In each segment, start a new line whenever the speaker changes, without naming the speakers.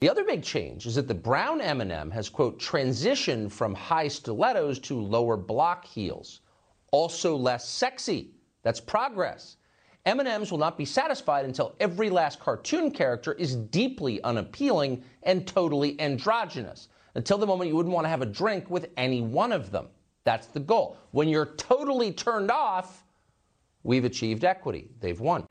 The other big change is that the brown M&M has quote transitioned from high stilettos to lower block heels. Also less sexy. That's progress. M&Ms will not be satisfied until every last cartoon character is deeply unappealing and totally androgynous. Until the moment you wouldn't want to have a drink with any one of them. That's the goal. When you're totally turned off, we've achieved equity. They've won.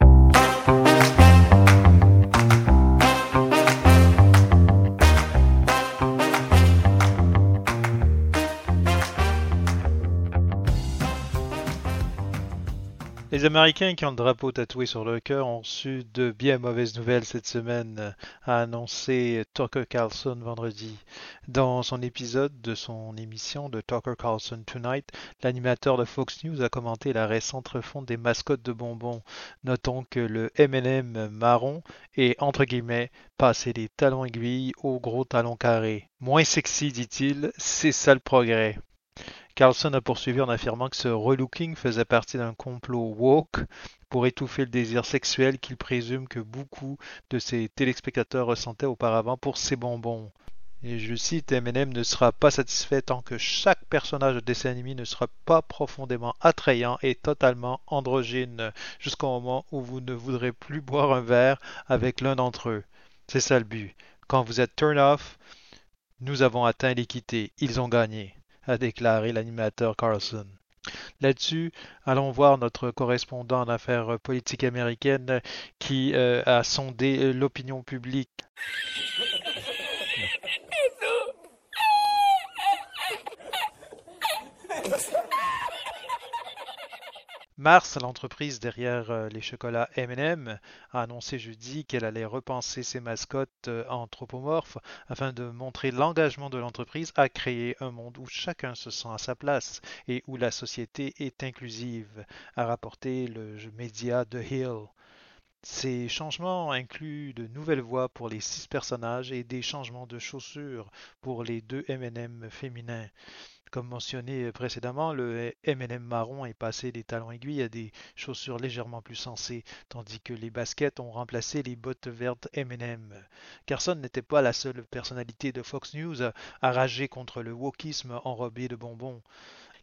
Les Américains qui ont le drapeau tatoué sur le cœur ont reçu de bien mauvaises nouvelles cette semaine, a annoncé Tucker Carlson vendredi. Dans son épisode de son émission de Tucker Carlson Tonight, l'animateur de Fox News a commenté la récente refonte des mascottes de bonbons. Notons que le M&M marron est entre guillemets passé des talons aiguilles aux gros talons carrés. Moins sexy, dit-il, c'est ça le progrès. Carlson a poursuivi en affirmant que ce relooking faisait partie d'un complot woke pour étouffer le désir sexuel qu'il présume que beaucoup de ses téléspectateurs ressentaient auparavant pour ces bonbons. Et je cite, Eminem ne sera pas satisfait tant que chaque personnage de dessin animé ne sera pas profondément attrayant et totalement androgyne, jusqu'au moment où vous ne voudrez plus boire un verre avec l'un d'entre eux. C'est ça le but. Quand vous êtes turn off, nous avons atteint l'équité. Ils ont gagné a déclaré l'animateur Carlson. Là-dessus, allons voir notre correspondant en affaires politiques américaines qui euh, a sondé l'opinion publique. Mars, l'entreprise derrière euh, les chocolats M&M, a annoncé jeudi qu'elle allait repenser ses mascottes euh, anthropomorphes afin de montrer l'engagement de l'entreprise à créer un monde où chacun se sent à sa place et où la société est inclusive, a rapporté le média The Hill. Ces changements incluent de nouvelles voix pour les six personnages et des changements de chaussures pour les deux M&M féminins. Comme mentionné précédemment, le M&M marron est passé des talons aiguilles à des chaussures légèrement plus sensées, tandis que les baskets ont remplacé les bottes vertes M&M. Carson n'était pas la seule personnalité de Fox News à rager contre le wokisme enrobé de bonbons.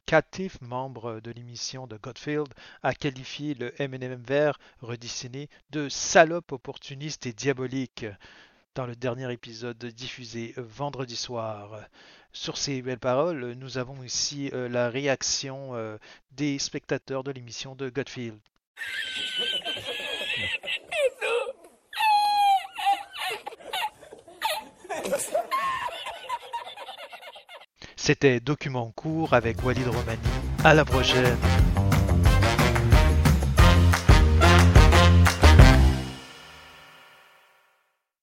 Catif, membre de l'émission de Godfield, a qualifié le M&M vert redessiné de salope opportuniste et diabolique dans le dernier épisode diffusé vendredi soir. Sur ces belles paroles, nous avons ici euh, la réaction euh, des spectateurs de l'émission de Godfield. C'était Document court avec Walid Romani. À la prochaine.